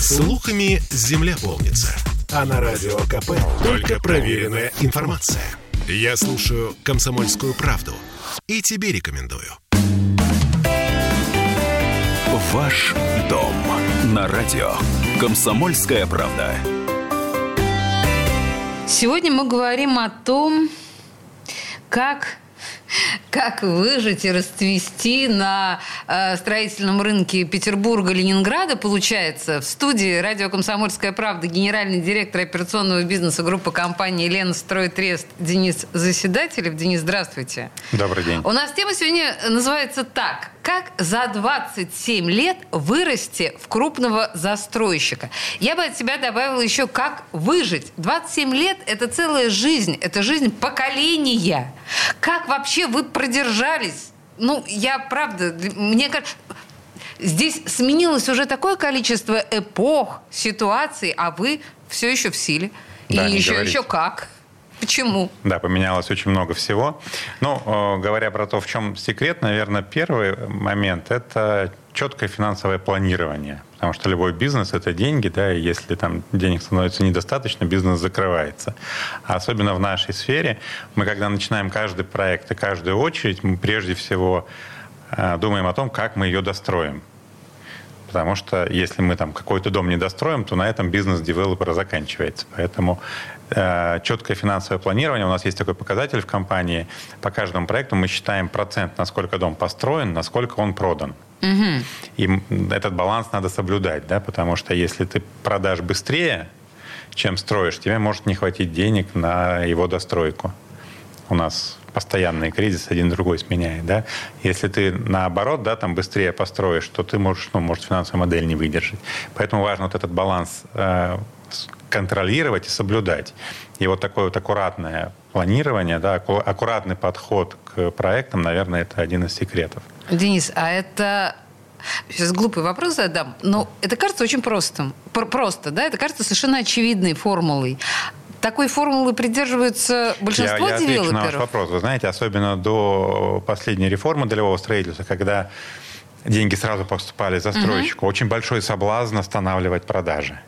Слухами земля полнится. А на радио КП только проверенная информация. Я слушаю «Комсомольскую правду» и тебе рекомендую. Ваш дом на радио. Комсомольская правда. Сегодня мы говорим о том, как как выжить и расцвести на э, строительном рынке Петербурга, Ленинграда, получается. В студии радио «Комсомольская правда» генеральный директор операционного бизнеса группы компании «Лена Стройтрест» Денис Заседателев. Денис, здравствуйте. Добрый день. У нас тема сегодня называется так. Как за 27 лет вырасти в крупного застройщика? Я бы от себя добавила еще, как выжить. 27 лет – это целая жизнь, это жизнь поколения. Как вообще вы продержались? Ну, я правда, мне кажется, здесь сменилось уже такое количество эпох, ситуаций, а вы все еще в силе. Да, И еще, еще как. Почему? Да, поменялось очень много всего. Ну, говоря про то, в чем секрет, наверное, первый момент – это четкое финансовое планирование. Потому что любой бизнес – это деньги, да, и если там денег становится недостаточно, бизнес закрывается. А особенно в нашей сфере, мы когда начинаем каждый проект и каждую очередь, мы прежде всего э, думаем о том, как мы ее достроим. Потому что если мы там какой-то дом не достроим, то на этом бизнес девелопера заканчивается. Поэтому э, четкое финансовое планирование. У нас есть такой показатель в компании. По каждому проекту мы считаем процент, насколько дом построен, насколько он продан. Угу. И этот баланс надо соблюдать, да, потому что если ты продашь быстрее, чем строишь, тебе может не хватить денег на его достройку. У нас постоянный кризис один другой сменяет, да. Если ты наоборот, да, там быстрее построишь, то ты можешь, ну, может финансовая модель не выдержать. Поэтому важно вот этот баланс э, контролировать и соблюдать. И вот такое вот аккуратное планирование, да, аккуратный подход к проектам, наверное, это один из секретов. Денис, а это Сейчас глупый вопрос задам, но это кажется очень простым. Просто, да? Это кажется совершенно очевидной формулой. Такой формулы придерживаются большинство я, я девелоперов? Я на ваш вопрос. Вы знаете, особенно до последней реформы долевого строительства, когда деньги сразу поступали застройщику, угу. очень большой соблазн останавливать продажи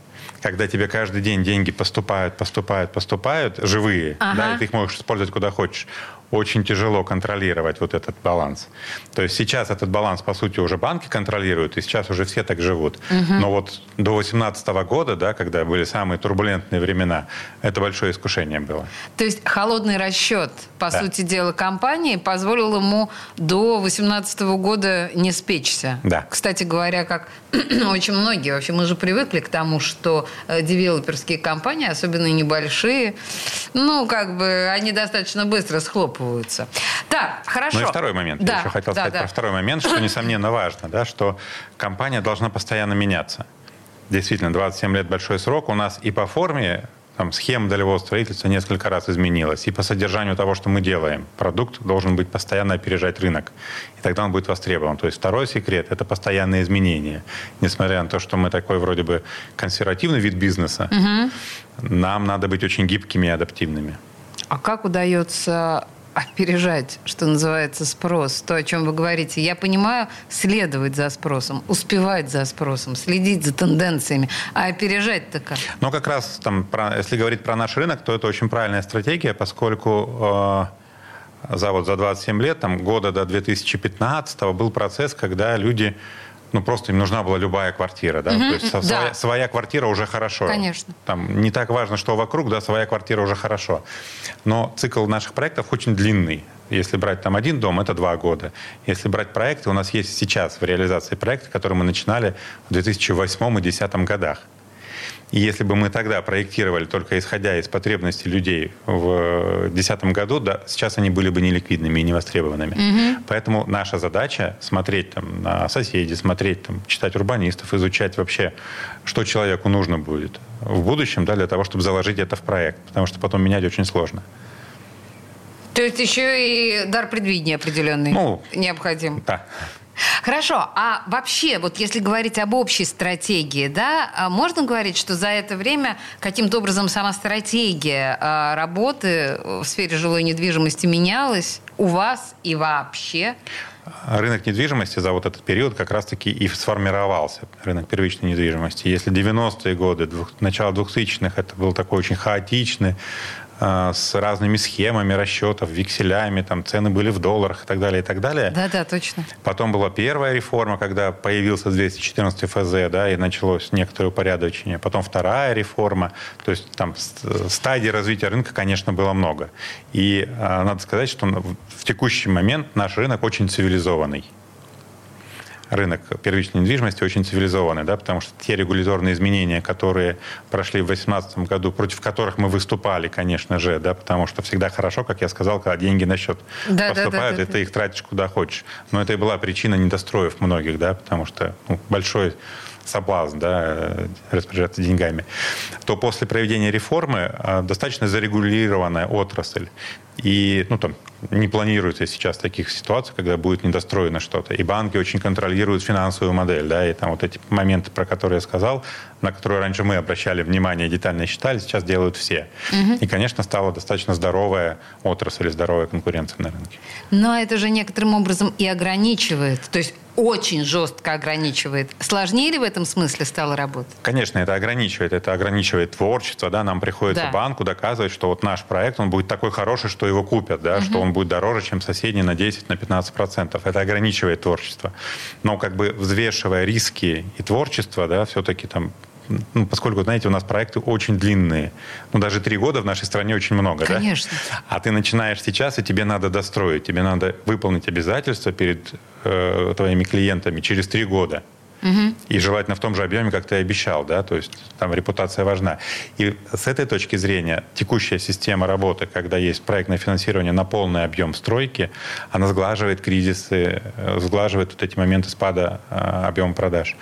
когда тебе каждый день деньги поступают, поступают, поступают, живые, ага. да, и ты их можешь использовать куда хочешь очень тяжело контролировать вот этот баланс. То есть сейчас этот баланс, по сути, уже банки контролируют, и сейчас уже все так живут. Угу. Но вот до 2018 года, да, когда были самые турбулентные времена, это большое искушение было. То есть холодный расчет, по да. сути дела, компании позволил ему до 2018 года не спечься. Да. Кстати говоря, как очень многие, вообще мы же привыкли к тому, что э, девелоперские компании, особенно небольшие, ну, как бы они достаточно быстро схлопывают закапываются. Так, хорошо. Ну и второй момент. Да, Я еще хотел да, сказать да. про второй момент, что, несомненно, важно, да, что компания должна постоянно меняться. Действительно, 27 лет большой срок. У нас и по форме там, схема долевого строительства несколько раз изменилась. И по содержанию того, что мы делаем. Продукт должен быть постоянно опережать рынок. И тогда он будет востребован. То есть второй секрет – это постоянные изменения. Несмотря на то, что мы такой вроде бы консервативный вид бизнеса, угу. нам надо быть очень гибкими и адаптивными. А как удается опережать, что называется, спрос, то, о чем вы говорите. Я понимаю, следовать за спросом, успевать за спросом, следить за тенденциями, а опережать-то как? Ну, как раз, там, про, если говорить про наш рынок, то это очень правильная стратегия, поскольку э, за, вот, за 27 лет, там, года до 2015 был процесс, когда люди ну, просто им нужна была любая квартира, да, угу, то есть да. своя, своя квартира уже хорошо. Конечно. Там не так важно, что вокруг, да, своя квартира уже хорошо. Но цикл наших проектов очень длинный. Если брать там один дом, это два года. Если брать проекты, у нас есть сейчас в реализации проекты, которые мы начинали в 2008 и 2010 годах. И если бы мы тогда проектировали только исходя из потребностей людей в 2010 году, да, сейчас они были бы неликвидными и невостребованными. Угу. Поэтому наша задача смотреть там, на соседей, смотреть, там, читать урбанистов, изучать вообще, что человеку нужно будет в будущем да, для того, чтобы заложить это в проект. Потому что потом менять очень сложно. То есть еще и дар предвидения определенный ну, необходим. Да. Хорошо, а вообще, вот если говорить об общей стратегии, да, а можно говорить, что за это время каким-то образом сама стратегия а, работы в сфере жилой недвижимости менялась у вас и вообще? рынок недвижимости за вот этот период как раз-таки и сформировался, рынок первичной недвижимости. Если 90-е годы, начало 2000-х, это был такой очень хаотичный, с разными схемами расчетов, векселями, там цены были в долларах и так далее, и так далее. Да, да, точно. Потом была первая реформа, когда появился 214 ФЗ, да, и началось некоторое упорядочение. Потом вторая реформа. То есть там стадий развития рынка, конечно, было много. И а, надо сказать, что в текущий момент наш рынок очень цивилизованный рынок первичной недвижимости очень цивилизованный, да, потому что те регуляторные изменения, которые прошли в 2018 году, против которых мы выступали, конечно же, да, потому что всегда хорошо, как я сказал, когда деньги на счет да, поступают, да, да, да, и ты их тратишь куда хочешь. Но это и была причина недостроев многих, да, потому что ну, большой соблазн да, распоряжаться деньгами, то после проведения реформы а, достаточно зарегулированная отрасль. И ну, там, не планируется сейчас таких ситуаций, когда будет недостроено что-то. И банки очень контролируют финансовую модель. Да, и там вот эти моменты, про которые я сказал, на которые раньше мы обращали внимание, детально считали, сейчас делают все. Угу. И, конечно, стала достаточно здоровая отрасль и здоровая конкуренция на рынке. Но это же некоторым образом и ограничивает. То есть очень жестко ограничивает. Сложнее ли в этом смысле стало работать? Конечно, это ограничивает. Это ограничивает творчество. Да? Нам приходится да. банку доказывать, что вот наш проект, он будет такой хороший, что его купят, да? угу. что он будет дороже, чем соседний на 10-15%. На 15%. Это ограничивает творчество. Но как бы взвешивая риски и творчество, да, все-таки там ну, поскольку, знаете, у нас проекты очень длинные. Ну, даже три года в нашей стране очень много, Конечно. да? А ты начинаешь сейчас, и тебе надо достроить, тебе надо выполнить обязательства перед э, твоими клиентами через три года. Угу. И желательно в том же объеме, как ты обещал, да, то есть там репутация важна. И с этой точки зрения текущая система работы, когда есть проектное финансирование на полный объем стройки, она сглаживает кризисы, э, сглаживает вот эти моменты спада э, объема продаж.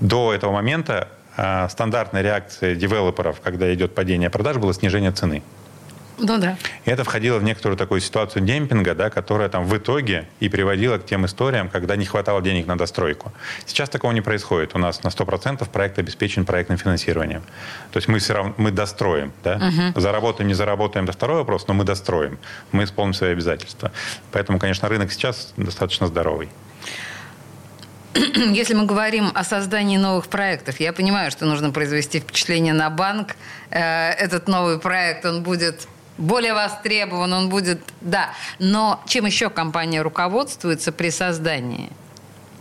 До этого момента стандартной реакцией девелоперов, когда идет падение продаж, было снижение цены. Ну да. И это входило в некоторую такую ситуацию демпинга, да, которая там в итоге и приводила к тем историям, когда не хватало денег на достройку. Сейчас такого не происходит. У нас на 100% проект обеспечен проектным финансированием. То есть мы все равно мы достроим. Да? Угу. Заработаем, не заработаем, это второй вопрос, но мы достроим. Мы исполним свои обязательства. Поэтому, конечно, рынок сейчас достаточно здоровый. если мы говорим о создании новых проектов, я понимаю, что нужно произвести впечатление на банк. Э, этот новый проект, он будет более востребован, он будет... Да, но чем еще компания руководствуется при создании?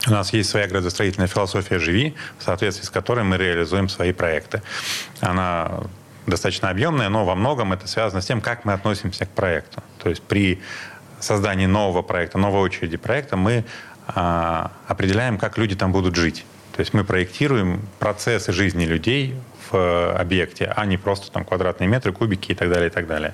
У нас есть своя градостроительная философия «Живи», в соответствии с которой мы реализуем свои проекты. Она достаточно объемная, но во многом это связано с тем, как мы относимся к проекту. То есть при создании нового проекта, новой очереди проекта мы определяем, как люди там будут жить. То есть мы проектируем процессы жизни людей в э, объекте, а не просто там квадратные метры, кубики и так далее, и так далее.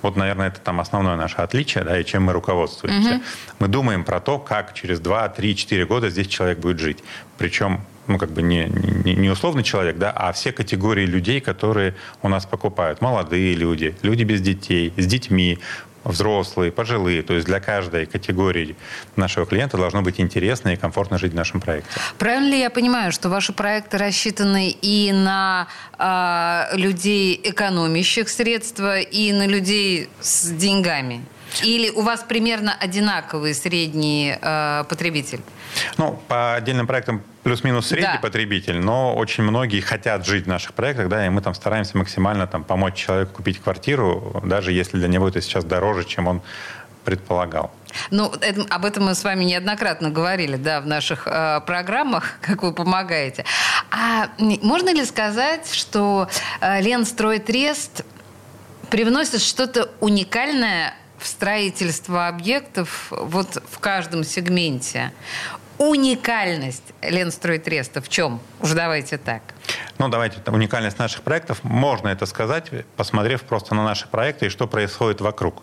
Вот, наверное, это там основное наше отличие, да, и чем мы руководствуемся. Угу. Мы думаем про то, как через 2, 3, 4 года здесь человек будет жить. Причем ну, как бы не, не, не условный человек, да, а все категории людей, которые у нас покупают. Молодые люди, люди без детей, с детьми, взрослые, пожилые. То есть для каждой категории нашего клиента должно быть интересно и комфортно жить в нашем проекте. Правильно ли я понимаю, что ваши проекты рассчитаны и на э, людей, экономящих средства, и на людей с деньгами? Или у вас примерно одинаковый средний э, потребитель? Ну, по отдельным проектам плюс-минус средний да. потребитель, но очень многие хотят жить в наших проектах, да, и мы там стараемся максимально там помочь человеку купить квартиру, даже если для него это сейчас дороже, чем он предполагал. Ну, это, об этом мы с вами неоднократно говорили, да, в наших э, программах, как вы помогаете. А можно ли сказать, что э, Ленстройтрест привносит что-то уникальное в строительство объектов вот в каждом сегменте. Уникальность Ленстройтреста в чем? Уже давайте так. Ну, давайте, уникальность наших проектов, можно это сказать, посмотрев просто на наши проекты и что происходит вокруг.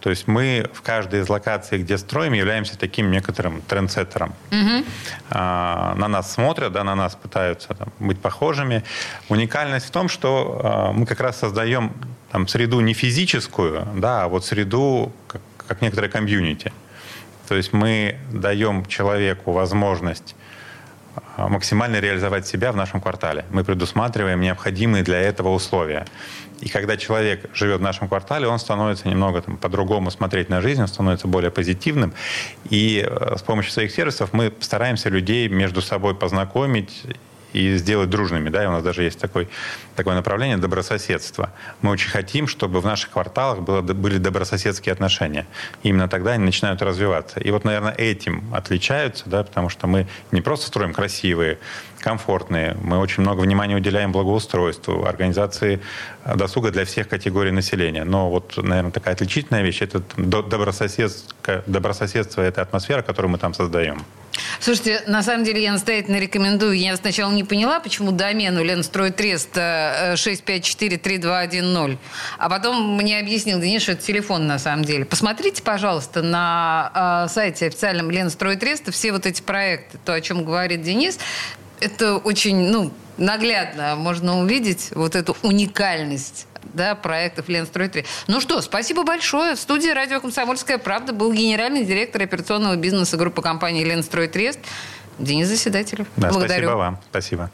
То есть мы в каждой из локаций, где строим, являемся таким некоторым трендсеттером. Угу. А, на нас смотрят, да, на нас пытаются там, быть похожими. Уникальность в том, что а, мы как раз создаем там, среду не физическую, да, а вот среду как, как некоторое комьюнити. То есть мы даем человеку возможность максимально реализовать себя в нашем квартале. Мы предусматриваем необходимые для этого условия. И когда человек живет в нашем квартале, он становится немного там, по-другому смотреть на жизнь, он становится более позитивным. И э, с помощью своих сервисов мы стараемся людей между собой познакомить и сделать дружными. Да? И у нас даже есть такой, такое направление добрососедство. Мы очень хотим, чтобы в наших кварталах было, были добрососедские отношения. И именно тогда они начинают развиваться. И вот, наверное, этим отличаются, да, потому что мы не просто строим красивые, комфортные, мы очень много внимания уделяем благоустройству, организации досуга для всех категорий населения. Но вот, наверное, такая отличительная вещь – это добрососедство, добрососедство – это атмосфера, которую мы там создаем. Слушайте, на самом деле я настоятельно рекомендую. Я сначала не поняла, почему домен у Ленстройтрест 654-3210. А потом мне объяснил Денис, что это телефон на самом деле. Посмотрите, пожалуйста, на э, сайте официальном Ленстройтреста все вот эти проекты, то, о чем говорит Денис. Это очень, ну, наглядно можно увидеть вот эту уникальность да, проектов Ленстрой 3. Ну что, спасибо большое. В студии радио «Комсомольская правда» был генеральный директор операционного бизнеса группы компании Ленстрой Трест Денис Заседателев. Да, Благодарю. Спасибо вам. Спасибо.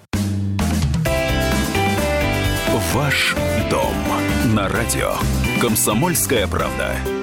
Ваш дом на радио «Комсомольская правда».